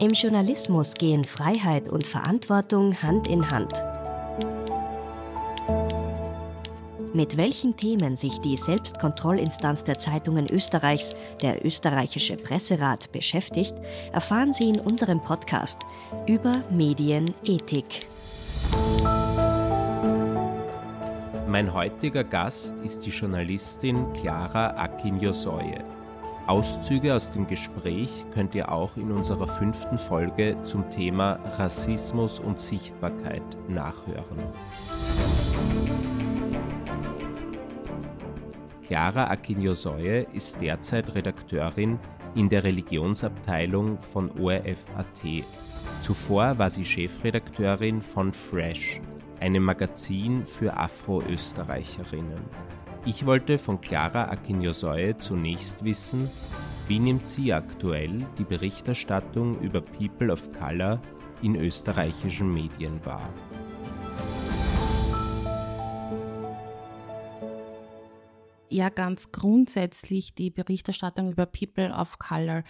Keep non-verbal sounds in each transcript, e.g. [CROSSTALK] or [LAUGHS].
Im Journalismus gehen Freiheit und Verantwortung Hand in Hand. Mit welchen Themen sich die Selbstkontrollinstanz der Zeitungen Österreichs, der österreichische Presserat, beschäftigt, erfahren Sie in unserem Podcast über Medienethik. Mein heutiger Gast ist die Journalistin Clara Akin-Josoye. Auszüge aus dem Gespräch könnt ihr auch in unserer fünften Folge zum Thema Rassismus und Sichtbarkeit nachhören. Clara Akinyosoye ist derzeit Redakteurin in der Religionsabteilung von ORF.at. Zuvor war sie Chefredakteurin von Fresh, einem Magazin für Afro-Österreicherinnen. Ich wollte von Clara Akinyosoye zunächst wissen, wie nimmt sie aktuell die Berichterstattung über People of Color in österreichischen Medien wahr? Ja, ganz grundsätzlich die Berichterstattung über People of Color.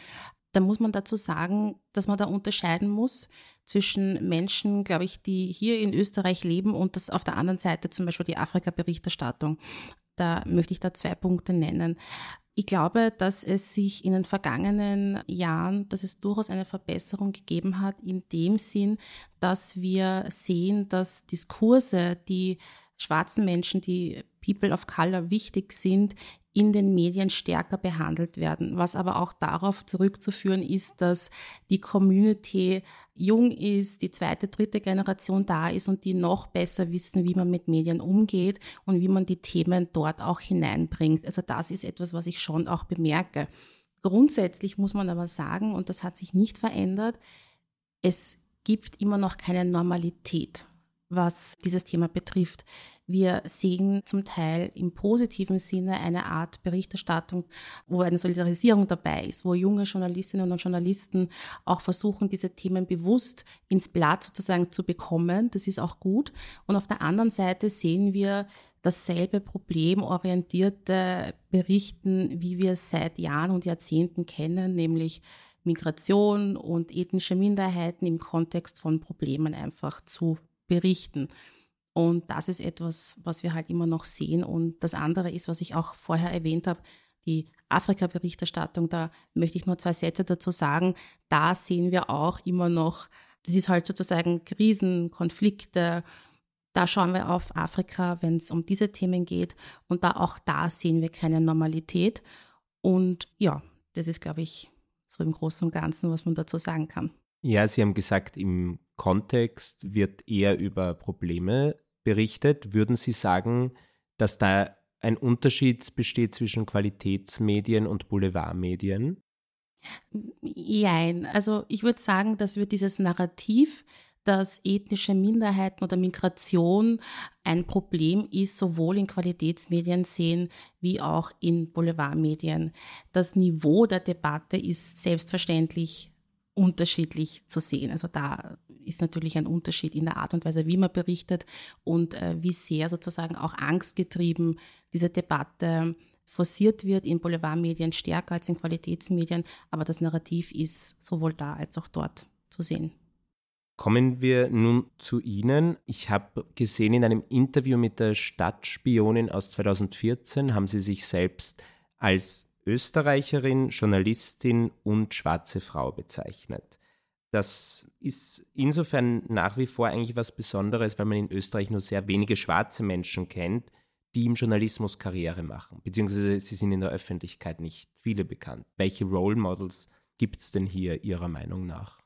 Da muss man dazu sagen, dass man da unterscheiden muss zwischen Menschen, glaube ich, die hier in Österreich leben und das auf der anderen Seite zum Beispiel die Afrika-Berichterstattung. Da möchte ich da zwei Punkte nennen. Ich glaube, dass es sich in den vergangenen Jahren, dass es durchaus eine Verbesserung gegeben hat, in dem Sinn, dass wir sehen, dass Diskurse, die schwarzen Menschen, die People of Color wichtig sind, in den Medien stärker behandelt werden. Was aber auch darauf zurückzuführen ist, dass die Community jung ist, die zweite, dritte Generation da ist und die noch besser wissen, wie man mit Medien umgeht und wie man die Themen dort auch hineinbringt. Also das ist etwas, was ich schon auch bemerke. Grundsätzlich muss man aber sagen, und das hat sich nicht verändert, es gibt immer noch keine Normalität was dieses Thema betrifft. Wir sehen zum Teil im positiven Sinne eine Art Berichterstattung, wo eine Solidarisierung dabei ist, wo junge Journalistinnen und Journalisten auch versuchen, diese Themen bewusst ins Blatt sozusagen zu bekommen. Das ist auch gut. Und auf der anderen Seite sehen wir dasselbe problemorientierte Berichten, wie wir es seit Jahren und Jahrzehnten kennen, nämlich Migration und ethnische Minderheiten im Kontext von Problemen einfach zu berichten. Und das ist etwas, was wir halt immer noch sehen. Und das andere ist, was ich auch vorher erwähnt habe, die Afrika-Berichterstattung. Da möchte ich nur zwei Sätze dazu sagen. Da sehen wir auch immer noch, das ist halt sozusagen Krisen, Konflikte. Da schauen wir auf Afrika, wenn es um diese Themen geht. Und da auch da sehen wir keine Normalität. Und ja, das ist, glaube ich, so im Großen und Ganzen, was man dazu sagen kann. Ja, Sie haben gesagt, im Kontext wird eher über Probleme berichtet. Würden Sie sagen, dass da ein Unterschied besteht zwischen Qualitätsmedien und Boulevardmedien? Nein, also ich würde sagen, dass wir dieses Narrativ, dass ethnische Minderheiten oder Migration ein Problem ist, sowohl in Qualitätsmedien sehen wie auch in Boulevardmedien. Das Niveau der Debatte ist selbstverständlich unterschiedlich zu sehen. Also da ist natürlich ein Unterschied in der Art und Weise, wie man berichtet und äh, wie sehr sozusagen auch angstgetrieben diese Debatte forciert wird in Boulevardmedien stärker als in Qualitätsmedien, aber das Narrativ ist sowohl da als auch dort zu sehen. Kommen wir nun zu Ihnen. Ich habe gesehen in einem Interview mit der Stadtspionin aus 2014 haben Sie sich selbst als Österreicherin, Journalistin und schwarze Frau bezeichnet. Das ist insofern nach wie vor eigentlich was Besonderes, weil man in Österreich nur sehr wenige schwarze Menschen kennt, die im Journalismus Karriere machen, beziehungsweise sie sind in der Öffentlichkeit nicht viele bekannt. Welche Role Models gibt es denn hier Ihrer Meinung nach?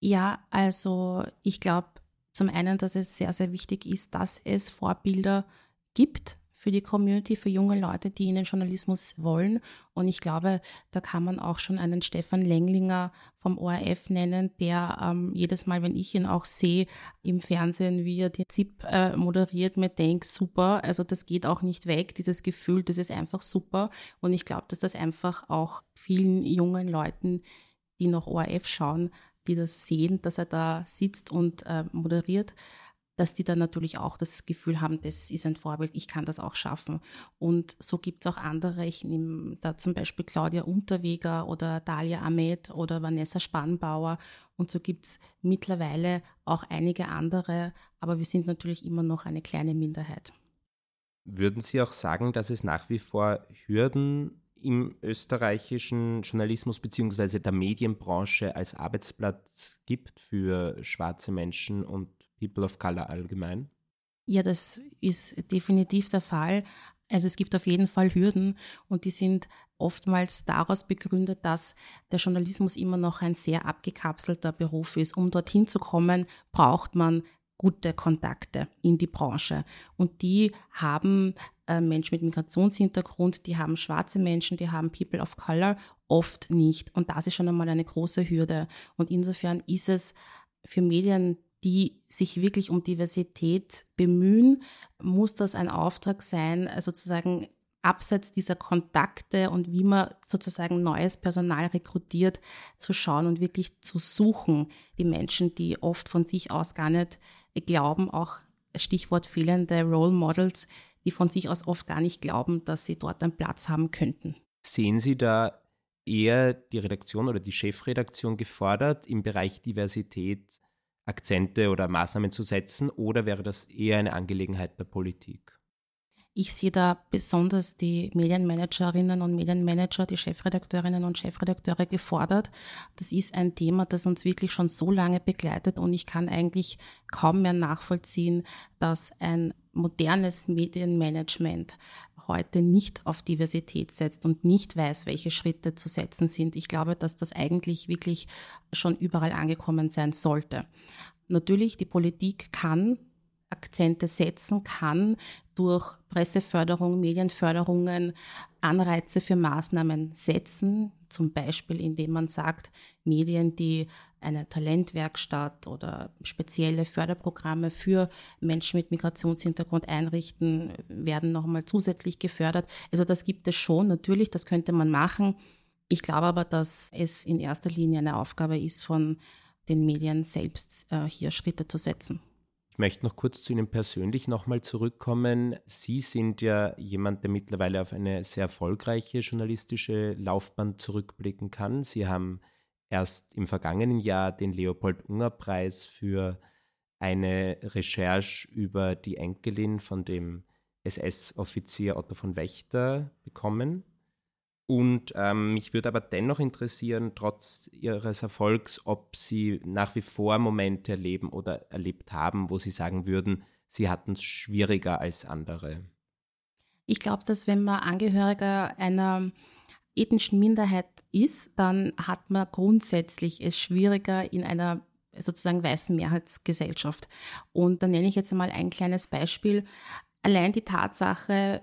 Ja, also ich glaube zum einen, dass es sehr, sehr wichtig ist, dass es Vorbilder gibt, für die Community, für junge Leute, die in den Journalismus wollen. Und ich glaube, da kann man auch schon einen Stefan Lenglinger vom ORF nennen, der ähm, jedes Mal, wenn ich ihn auch sehe im Fernsehen, wie er die ZIP äh, moderiert, mir denkt, super, also das geht auch nicht weg, dieses Gefühl, das ist einfach super. Und ich glaube, dass das einfach auch vielen jungen Leuten, die noch ORF schauen, die das sehen, dass er da sitzt und äh, moderiert, dass die dann natürlich auch das Gefühl haben, das ist ein Vorbild, ich kann das auch schaffen. Und so gibt es auch andere, ich nehme da zum Beispiel Claudia Unterweger oder Dalia Ahmed oder Vanessa Spannbauer und so gibt es mittlerweile auch einige andere, aber wir sind natürlich immer noch eine kleine Minderheit. Würden Sie auch sagen, dass es nach wie vor Hürden im österreichischen Journalismus bzw. der Medienbranche als Arbeitsplatz gibt für schwarze Menschen und People of Color allgemein? Ja, das ist definitiv der Fall. Also es gibt auf jeden Fall Hürden und die sind oftmals daraus begründet, dass der Journalismus immer noch ein sehr abgekapselter Beruf ist. Um dorthin zu kommen, braucht man gute Kontakte in die Branche. Und die haben äh, Menschen mit Migrationshintergrund, die haben schwarze Menschen, die haben People of Color oft nicht. Und das ist schon einmal eine große Hürde. Und insofern ist es für Medien, die sich wirklich um Diversität bemühen, muss das ein Auftrag sein, äh, sozusagen abseits dieser Kontakte und wie man sozusagen neues Personal rekrutiert, zu schauen und wirklich zu suchen, die Menschen, die oft von sich aus gar nicht glauben, auch Stichwort fehlende Role Models, die von sich aus oft gar nicht glauben, dass sie dort einen Platz haben könnten. Sehen Sie da eher die Redaktion oder die Chefredaktion gefordert, im Bereich Diversität Akzente oder Maßnahmen zu setzen, oder wäre das eher eine Angelegenheit der Politik? Ich sehe da besonders die Medienmanagerinnen und Medienmanager, die Chefredakteurinnen und Chefredakteure gefordert. Das ist ein Thema, das uns wirklich schon so lange begleitet und ich kann eigentlich kaum mehr nachvollziehen, dass ein modernes Medienmanagement heute nicht auf Diversität setzt und nicht weiß, welche Schritte zu setzen sind. Ich glaube, dass das eigentlich wirklich schon überall angekommen sein sollte. Natürlich, die Politik kann Akzente setzen kann durch Presseförderung, Medienförderungen, Anreize für Maßnahmen setzen, zum Beispiel indem man sagt, Medien, die eine Talentwerkstatt oder spezielle Förderprogramme für Menschen mit Migrationshintergrund einrichten, werden nochmal zusätzlich gefördert. Also das gibt es schon, natürlich, das könnte man machen. Ich glaube aber, dass es in erster Linie eine Aufgabe ist von den Medien selbst, äh, hier Schritte zu setzen. Ich möchte noch kurz zu Ihnen persönlich nochmal zurückkommen. Sie sind ja jemand, der mittlerweile auf eine sehr erfolgreiche journalistische Laufbahn zurückblicken kann. Sie haben erst im vergangenen Jahr den Leopold-Unger-Preis für eine Recherche über die Enkelin von dem SS-Offizier Otto von Wächter bekommen. Und ähm, mich würde aber dennoch interessieren, trotz Ihres Erfolgs, ob Sie nach wie vor Momente erleben oder erlebt haben, wo Sie sagen würden, Sie hatten es schwieriger als andere. Ich glaube, dass wenn man Angehöriger einer ethnischen Minderheit ist, dann hat man grundsätzlich es schwieriger in einer sozusagen weißen Mehrheitsgesellschaft. Und da nenne ich jetzt einmal ein kleines Beispiel. Allein die Tatsache,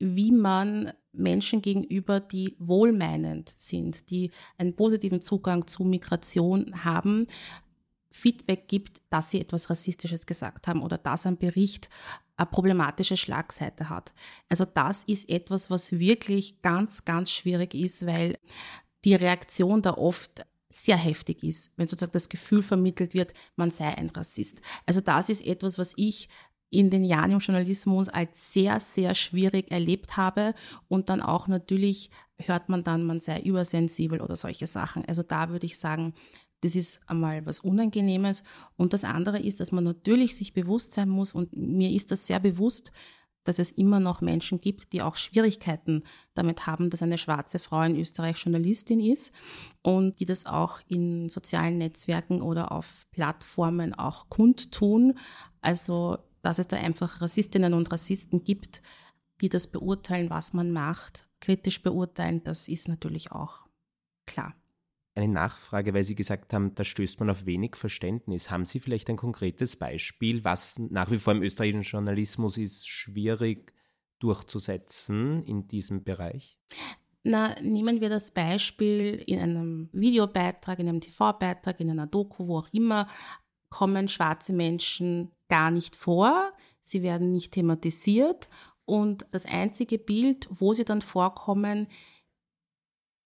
wie man Menschen gegenüber, die wohlmeinend sind, die einen positiven Zugang zu Migration haben, Feedback gibt, dass sie etwas Rassistisches gesagt haben oder dass ein Bericht eine problematische Schlagseite hat. Also das ist etwas, was wirklich ganz, ganz schwierig ist, weil die Reaktion da oft sehr heftig ist, wenn sozusagen das Gefühl vermittelt wird, man sei ein Rassist. Also das ist etwas, was ich in den Jahren im Journalismus als sehr, sehr schwierig erlebt habe. Und dann auch natürlich hört man dann, man sei übersensibel oder solche Sachen. Also da würde ich sagen, das ist einmal was Unangenehmes. Und das andere ist, dass man natürlich sich bewusst sein muss, und mir ist das sehr bewusst, dass es immer noch Menschen gibt, die auch Schwierigkeiten damit haben, dass eine schwarze Frau in Österreich Journalistin ist und die das auch in sozialen Netzwerken oder auf Plattformen auch kundtun. Also dass es da einfach Rassistinnen und Rassisten gibt, die das beurteilen, was man macht, kritisch beurteilen, das ist natürlich auch klar. Eine Nachfrage, weil Sie gesagt haben, da stößt man auf wenig Verständnis. Haben Sie vielleicht ein konkretes Beispiel, was nach wie vor im österreichischen Journalismus ist schwierig durchzusetzen in diesem Bereich? Na, nehmen wir das Beispiel in einem Videobeitrag, in einem TV-Beitrag, in einer Doku, wo auch immer, kommen schwarze Menschen gar nicht vor, sie werden nicht thematisiert und das einzige Bild, wo sie dann vorkommen,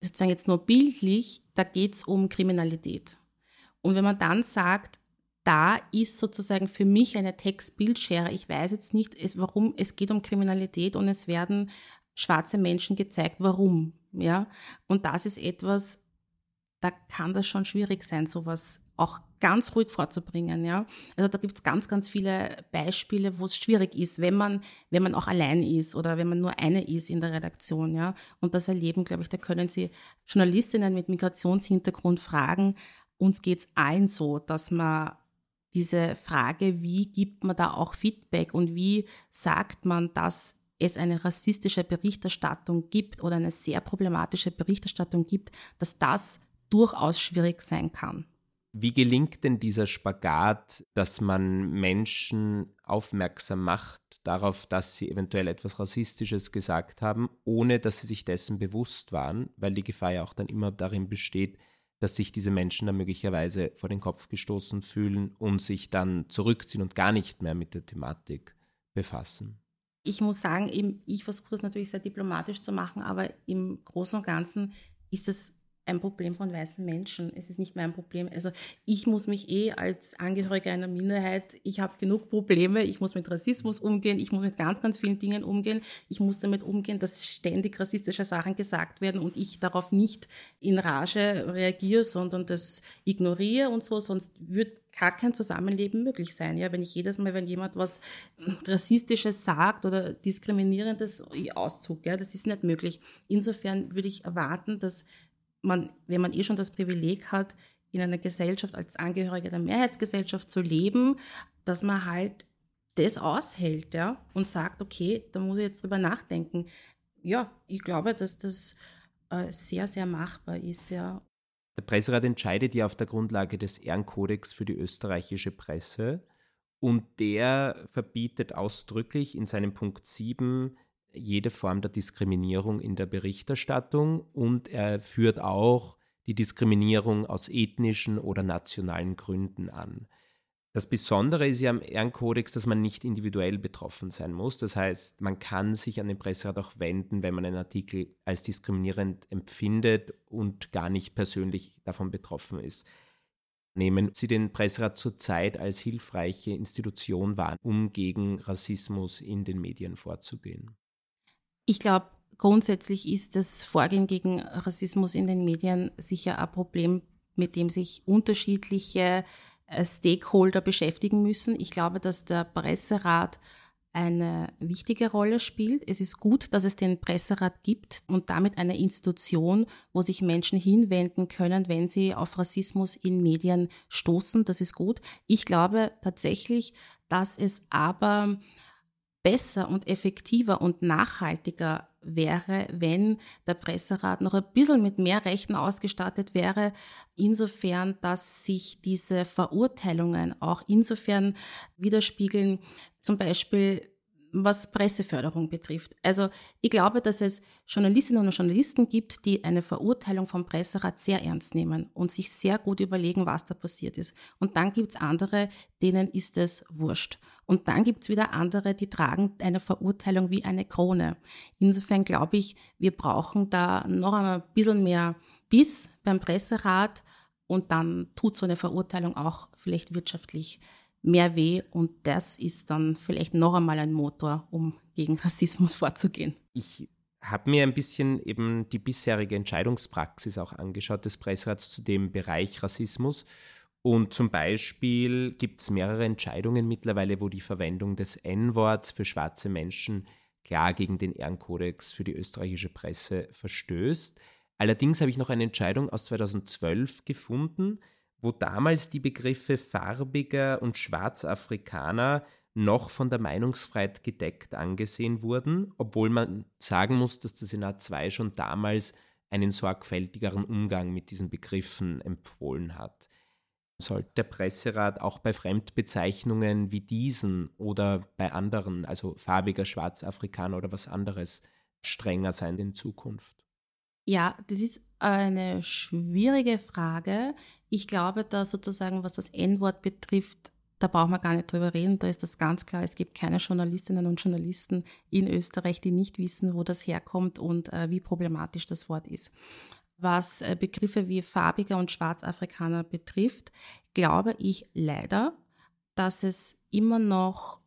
sozusagen jetzt nur bildlich, da geht es um Kriminalität. Und wenn man dann sagt, da ist sozusagen für mich eine Textbildschere. Ich weiß jetzt nicht, es, warum es geht um Kriminalität und es werden schwarze Menschen gezeigt, warum. Ja, und das ist etwas, da kann das schon schwierig sein, sowas auch ganz ruhig vorzubringen. Ja? Also da gibt es ganz, ganz viele Beispiele, wo es schwierig ist, wenn man, wenn man auch allein ist oder wenn man nur eine ist in der Redaktion. Ja? Und das erleben, glaube ich, da können Sie Journalistinnen mit Migrationshintergrund fragen. Uns geht es allen so, dass man diese Frage, wie gibt man da auch Feedback und wie sagt man, dass es eine rassistische Berichterstattung gibt oder eine sehr problematische Berichterstattung gibt, dass das durchaus schwierig sein kann. Wie gelingt denn dieser Spagat, dass man Menschen aufmerksam macht darauf, dass sie eventuell etwas Rassistisches gesagt haben, ohne dass sie sich dessen bewusst waren, weil die Gefahr ja auch dann immer darin besteht, dass sich diese Menschen dann möglicherweise vor den Kopf gestoßen fühlen und sich dann zurückziehen und gar nicht mehr mit der Thematik befassen. Ich muss sagen, ich versuche das natürlich sehr diplomatisch zu machen, aber im Großen und Ganzen ist es ein Problem von weißen Menschen. Es ist nicht mein Problem. Also ich muss mich eh als Angehöriger einer Minderheit, ich habe genug Probleme, ich muss mit Rassismus umgehen, ich muss mit ganz, ganz vielen Dingen umgehen. Ich muss damit umgehen, dass ständig rassistische Sachen gesagt werden und ich darauf nicht in Rage reagiere, sondern das ignoriere und so, sonst wird gar kein Zusammenleben möglich sein. Ja, wenn ich jedes Mal, wenn jemand was Rassistisches sagt oder Diskriminierendes auszug, ja, das ist nicht möglich. Insofern würde ich erwarten, dass man, wenn man eh schon das Privileg hat, in einer Gesellschaft als Angehöriger der Mehrheitsgesellschaft zu leben, dass man halt das aushält, ja, und sagt, okay, da muss ich jetzt drüber nachdenken. Ja, ich glaube, dass das äh, sehr, sehr machbar ist, ja. Der Presserat entscheidet ja auf der Grundlage des Ehrenkodex für die österreichische Presse und der verbietet ausdrücklich in seinem Punkt 7 jede Form der Diskriminierung in der Berichterstattung und er führt auch die Diskriminierung aus ethnischen oder nationalen Gründen an. Das Besondere ist ja am Ehrenkodex, dass man nicht individuell betroffen sein muss. Das heißt, man kann sich an den Presserat auch wenden, wenn man einen Artikel als diskriminierend empfindet und gar nicht persönlich davon betroffen ist. Nehmen Sie den Presserat zurzeit als hilfreiche Institution wahr, um gegen Rassismus in den Medien vorzugehen? Ich glaube, grundsätzlich ist das Vorgehen gegen Rassismus in den Medien sicher ein Problem, mit dem sich unterschiedliche äh, Stakeholder beschäftigen müssen. Ich glaube, dass der Presserat eine wichtige Rolle spielt. Es ist gut, dass es den Presserat gibt und damit eine Institution, wo sich Menschen hinwenden können, wenn sie auf Rassismus in Medien stoßen. Das ist gut. Ich glaube tatsächlich, dass es aber besser und effektiver und nachhaltiger wäre, wenn der Presserat noch ein bisschen mit mehr Rechten ausgestattet wäre, insofern, dass sich diese Verurteilungen auch insofern widerspiegeln, zum Beispiel was Presseförderung betrifft. Also ich glaube, dass es Journalistinnen und Journalisten gibt, die eine Verurteilung vom Presserat sehr ernst nehmen und sich sehr gut überlegen, was da passiert ist. Und dann gibt es andere, denen ist es wurscht. Und dann gibt es wieder andere, die tragen eine Verurteilung wie eine Krone. Insofern glaube ich, wir brauchen da noch einmal ein bisschen mehr Biss beim Presserat und dann tut so eine Verurteilung auch vielleicht wirtschaftlich mehr weh und das ist dann vielleicht noch einmal ein Motor, um gegen [LAUGHS] Rassismus vorzugehen. Ich habe mir ein bisschen eben die bisherige Entscheidungspraxis auch angeschaut des Presserats zu dem Bereich Rassismus. Und zum Beispiel gibt es mehrere Entscheidungen mittlerweile, wo die Verwendung des N-Worts für schwarze Menschen klar gegen den Ehrenkodex für die österreichische Presse verstößt. Allerdings habe ich noch eine Entscheidung aus 2012 gefunden, wo damals die Begriffe farbiger und Schwarzafrikaner noch von der Meinungsfreiheit gedeckt angesehen wurden, obwohl man sagen muss, dass der Senat 2 schon damals einen sorgfältigeren Umgang mit diesen Begriffen empfohlen hat. Sollte der Presserat auch bei Fremdbezeichnungen wie diesen oder bei anderen, also farbiger Schwarzafrikaner oder was anderes, strenger sein in Zukunft? Ja, das ist eine schwierige Frage. Ich glaube, da sozusagen, was das N-Wort betrifft, da brauchen wir gar nicht drüber reden. Da ist das ganz klar. Es gibt keine Journalistinnen und Journalisten in Österreich, die nicht wissen, wo das herkommt und äh, wie problematisch das Wort ist. Was äh, Begriffe wie farbiger und Schwarzafrikaner betrifft, glaube ich leider, dass es immer noch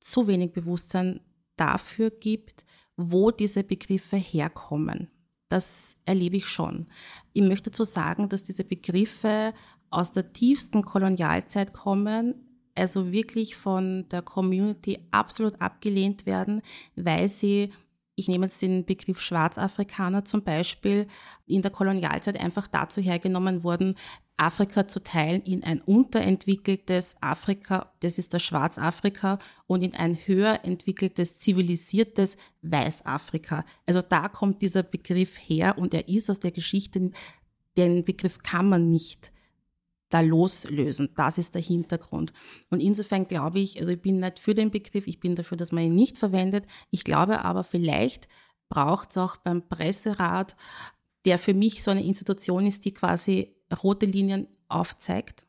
zu wenig Bewusstsein dafür gibt, wo diese Begriffe herkommen. Das erlebe ich schon. Ich möchte dazu sagen, dass diese Begriffe aus der tiefsten Kolonialzeit kommen, also wirklich von der Community absolut abgelehnt werden, weil sie ich nehme jetzt den Begriff Schwarzafrikaner zum Beispiel, in der Kolonialzeit einfach dazu hergenommen wurden, Afrika zu teilen in ein unterentwickeltes Afrika, das ist das Schwarzafrika, und in ein höher entwickeltes, zivilisiertes Weißafrika. Also da kommt dieser Begriff her und er ist aus der Geschichte, den Begriff kann man nicht da loslösen. Das ist der Hintergrund. Und insofern glaube ich, also ich bin nicht für den Begriff, ich bin dafür, dass man ihn nicht verwendet. Ich glaube aber, vielleicht braucht es auch beim Presserat, der für mich so eine Institution ist, die quasi rote Linien aufzeigt.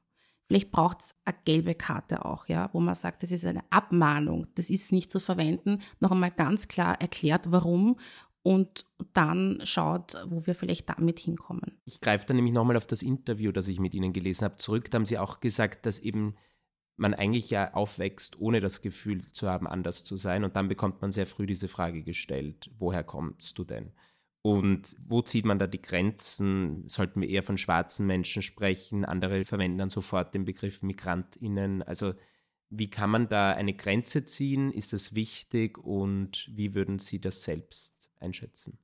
Vielleicht braucht es eine gelbe Karte auch, ja, wo man sagt, das ist eine Abmahnung, das ist nicht zu verwenden. Noch einmal ganz klar erklärt, warum und dann schaut, wo wir vielleicht damit hinkommen. Ich greife dann nämlich nochmal auf das Interview, das ich mit Ihnen gelesen habe, zurück. Da haben Sie auch gesagt, dass eben man eigentlich ja aufwächst, ohne das Gefühl zu haben, anders zu sein. Und dann bekommt man sehr früh diese Frage gestellt, woher kommst du denn? Und wo zieht man da die Grenzen? Sollten wir eher von schwarzen Menschen sprechen? Andere verwenden dann sofort den Begriff MigrantInnen. Also wie kann man da eine Grenze ziehen? Ist das wichtig? Und wie würden Sie das selbst einschätzen?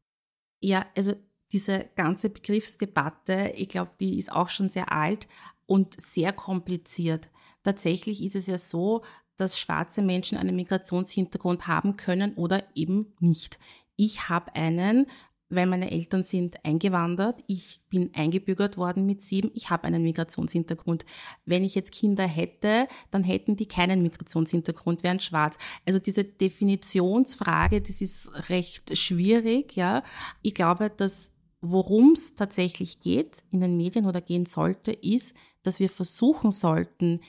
Ja, also diese ganze Begriffsdebatte, ich glaube, die ist auch schon sehr alt und sehr kompliziert. Tatsächlich ist es ja so, dass schwarze Menschen einen Migrationshintergrund haben können oder eben nicht. Ich habe einen, weil meine Eltern sind eingewandert. Ich bin eingebürgert worden mit sieben. Ich habe einen Migrationshintergrund. Wenn ich jetzt Kinder hätte, dann hätten die keinen Migrationshintergrund, wären schwarz. Also diese Definitionsfrage, das ist recht schwierig, ja. Ich glaube, dass worum es tatsächlich geht in den Medien oder gehen sollte, ist, dass wir versuchen sollten,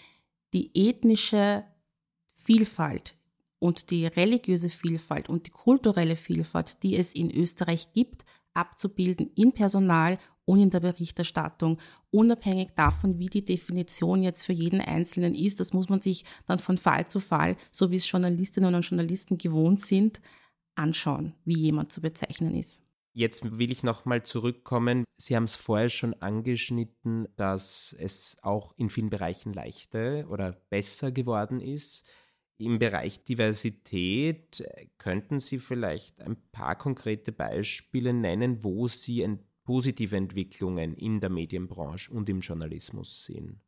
die ethnische Vielfalt und die religiöse Vielfalt und die kulturelle Vielfalt, die es in Österreich gibt, abzubilden in Personal und in der Berichterstattung, unabhängig davon, wie die Definition jetzt für jeden Einzelnen ist. Das muss man sich dann von Fall zu Fall, so wie es Journalistinnen und Journalisten gewohnt sind, anschauen, wie jemand zu bezeichnen ist. Jetzt will ich nochmal zurückkommen. Sie haben es vorher schon angeschnitten, dass es auch in vielen Bereichen leichter oder besser geworden ist. Im Bereich Diversität äh, könnten Sie vielleicht ein paar konkrete Beispiele nennen, wo Sie positive Entwicklungen in der Medienbranche und im Journalismus sehen?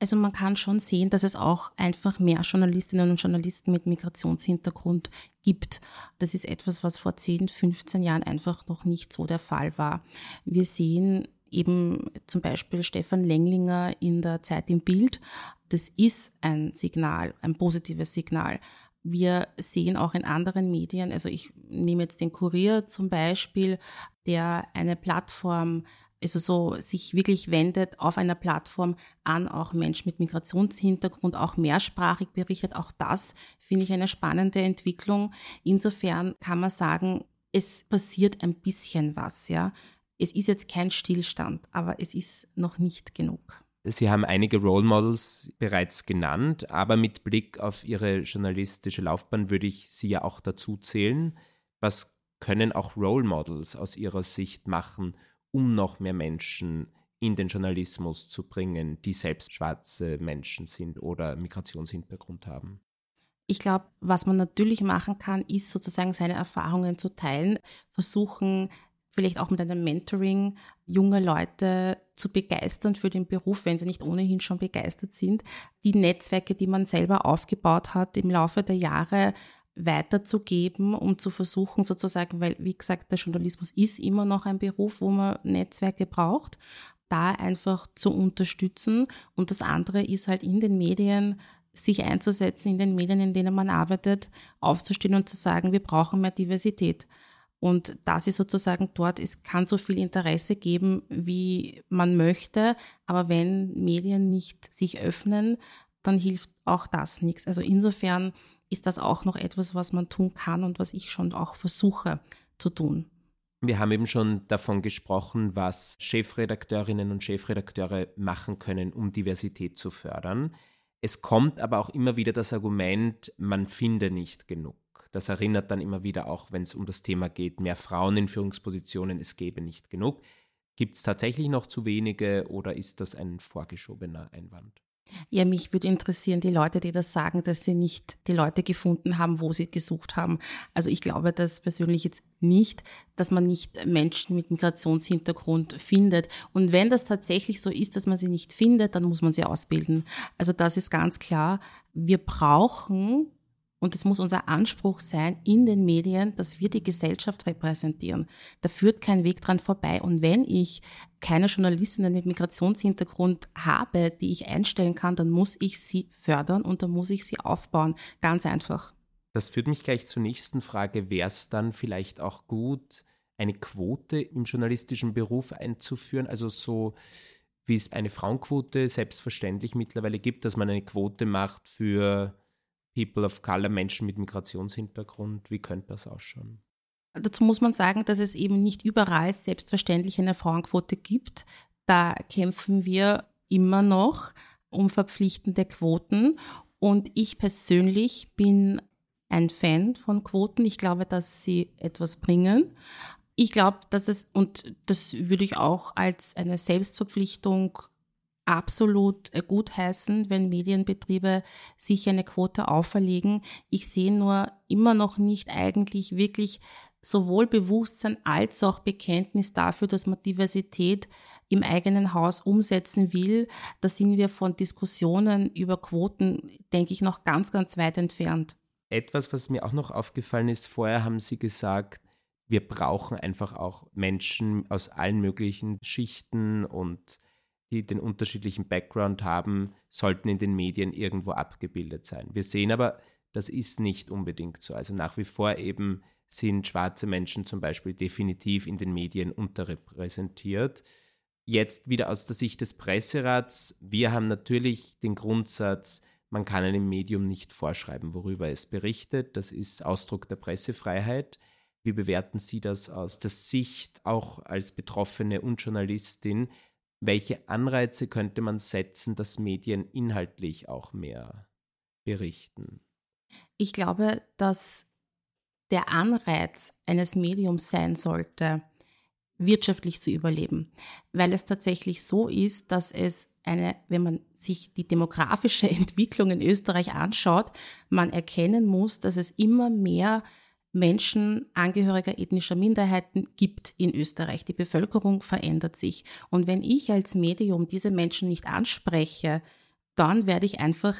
Also man kann schon sehen, dass es auch einfach mehr Journalistinnen und Journalisten mit Migrationshintergrund gibt. Das ist etwas, was vor 10, 15 Jahren einfach noch nicht so der Fall war. Wir sehen eben zum Beispiel Stefan Lenglinger in der Zeit im Bild. Das ist ein Signal, ein positives Signal. Wir sehen auch in anderen Medien, also ich nehme jetzt den Kurier zum Beispiel, der eine Plattform, also so sich wirklich wendet auf einer Plattform an auch Menschen mit Migrationshintergrund, auch mehrsprachig berichtet. Auch das finde ich eine spannende Entwicklung. Insofern kann man sagen, es passiert ein bisschen was, ja. Es ist jetzt kein Stillstand, aber es ist noch nicht genug. Sie haben einige Role Models bereits genannt, aber mit Blick auf Ihre journalistische Laufbahn würde ich Sie ja auch dazu zählen. Was können auch Role Models aus Ihrer Sicht machen, um noch mehr Menschen in den Journalismus zu bringen, die selbst schwarze Menschen sind oder Migrationshintergrund haben? Ich glaube, was man natürlich machen kann, ist sozusagen seine Erfahrungen zu teilen, versuchen vielleicht auch mit einem Mentoring junge Leute zu begeistern für den Beruf, wenn sie nicht ohnehin schon begeistert sind. Die Netzwerke, die man selber aufgebaut hat, im Laufe der Jahre weiterzugeben, um zu versuchen sozusagen, weil wie gesagt, der Journalismus ist immer noch ein Beruf, wo man Netzwerke braucht, da einfach zu unterstützen. Und das andere ist halt in den Medien sich einzusetzen, in den Medien, in denen man arbeitet, aufzustehen und zu sagen, wir brauchen mehr Diversität. Und das ist sozusagen dort, es kann so viel Interesse geben, wie man möchte, aber wenn Medien nicht sich öffnen, dann hilft auch das nichts. Also insofern ist das auch noch etwas, was man tun kann und was ich schon auch versuche zu tun. Wir haben eben schon davon gesprochen, was Chefredakteurinnen und Chefredakteure machen können, um Diversität zu fördern. Es kommt aber auch immer wieder das Argument, man finde nicht genug. Das erinnert dann immer wieder auch, wenn es um das Thema geht, mehr Frauen in Führungspositionen, es gäbe nicht genug. Gibt es tatsächlich noch zu wenige oder ist das ein vorgeschobener Einwand? Ja, mich würde interessieren, die Leute, die das sagen, dass sie nicht die Leute gefunden haben, wo sie gesucht haben. Also ich glaube das persönlich jetzt nicht, dass man nicht Menschen mit Migrationshintergrund findet. Und wenn das tatsächlich so ist, dass man sie nicht findet, dann muss man sie ausbilden. Also das ist ganz klar. Wir brauchen und es muss unser Anspruch sein in den Medien, dass wir die Gesellschaft repräsentieren. Da führt kein Weg dran vorbei. Und wenn ich keine Journalistinnen mit Migrationshintergrund habe, die ich einstellen kann, dann muss ich sie fördern und dann muss ich sie aufbauen. Ganz einfach. Das führt mich gleich zur nächsten Frage. Wäre es dann vielleicht auch gut, eine Quote im journalistischen Beruf einzuführen? Also so wie es eine Frauenquote selbstverständlich mittlerweile gibt, dass man eine Quote macht für People of Color, Menschen mit Migrationshintergrund? Wie könnte das ausschauen? Dazu muss man sagen, dass es eben nicht überall selbstverständlich eine Frauenquote gibt. Da kämpfen wir immer noch um verpflichtende Quoten. Und ich persönlich bin ein Fan von Quoten. Ich glaube, dass sie etwas bringen. Ich glaube, dass es, und das würde ich auch als eine Selbstverpflichtung absolut äh, gutheißen, wenn Medienbetriebe sich eine Quote auferlegen. Ich sehe nur immer noch nicht eigentlich wirklich sowohl Bewusstsein als auch Bekenntnis dafür, dass man Diversität im eigenen Haus umsetzen will. Da sind wir von Diskussionen über Quoten, denke ich, noch ganz, ganz weit entfernt. Etwas, was mir auch noch aufgefallen ist, vorher haben Sie gesagt, wir brauchen einfach auch Menschen aus allen möglichen Schichten und die den unterschiedlichen Background haben, sollten in den Medien irgendwo abgebildet sein. Wir sehen aber, das ist nicht unbedingt so. Also nach wie vor eben sind schwarze Menschen zum Beispiel definitiv in den Medien unterrepräsentiert. Jetzt wieder aus der Sicht des Presserats. Wir haben natürlich den Grundsatz, man kann einem Medium nicht vorschreiben, worüber es berichtet. Das ist Ausdruck der Pressefreiheit. Wie bewerten Sie das aus der Sicht auch als Betroffene und Journalistin? Welche Anreize könnte man setzen, dass Medien inhaltlich auch mehr berichten? Ich glaube, dass der Anreiz eines Mediums sein sollte, wirtschaftlich zu überleben, weil es tatsächlich so ist, dass es eine, wenn man sich die demografische [LAUGHS] Entwicklung in Österreich anschaut, man erkennen muss, dass es immer mehr Menschen Angehöriger ethnischer Minderheiten gibt in Österreich. Die Bevölkerung verändert sich. Und wenn ich als Medium diese Menschen nicht anspreche, dann werde ich einfach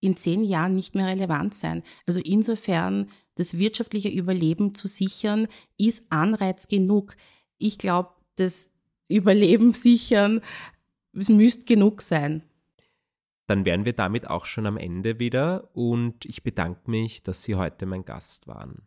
in zehn Jahren nicht mehr relevant sein. Also insofern das wirtschaftliche Überleben zu sichern, ist Anreiz genug. Ich glaube, das Überleben sichern, es müsste genug sein. Dann wären wir damit auch schon am Ende wieder und ich bedanke mich, dass Sie heute mein Gast waren.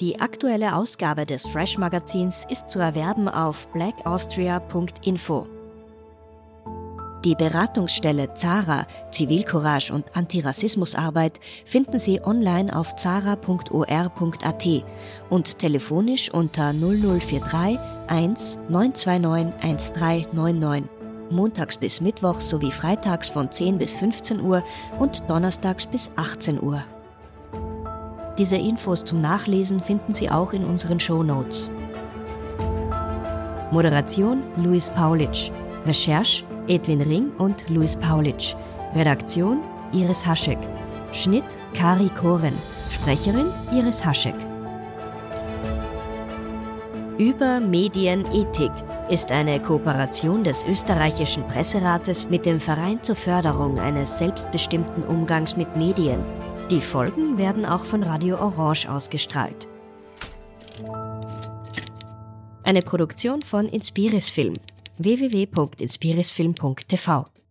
Die aktuelle Ausgabe des Fresh Magazins ist zu erwerben auf blackaustria.info. Die Beratungsstelle Zara, Zivilcourage und Antirassismusarbeit finden Sie online auf zara.or.at und telefonisch unter 0043 1 929 1399. Montags bis Mittwochs sowie freitags von 10 bis 15 Uhr und donnerstags bis 18 Uhr. Diese Infos zum Nachlesen finden Sie auch in unseren Show Notes. Moderation Luis Paulitsch. Recherche Edwin Ring und Luis Paulitsch. Redaktion Iris Haschek. Schnitt Kari Koren. Sprecherin Iris Haschek. Über Medienethik ist eine Kooperation des österreichischen Presserates mit dem Verein zur Förderung eines selbstbestimmten Umgangs mit Medien. Die Folgen werden auch von Radio Orange ausgestrahlt. Eine Produktion von Inspiris Film www.inspirisfilm.tv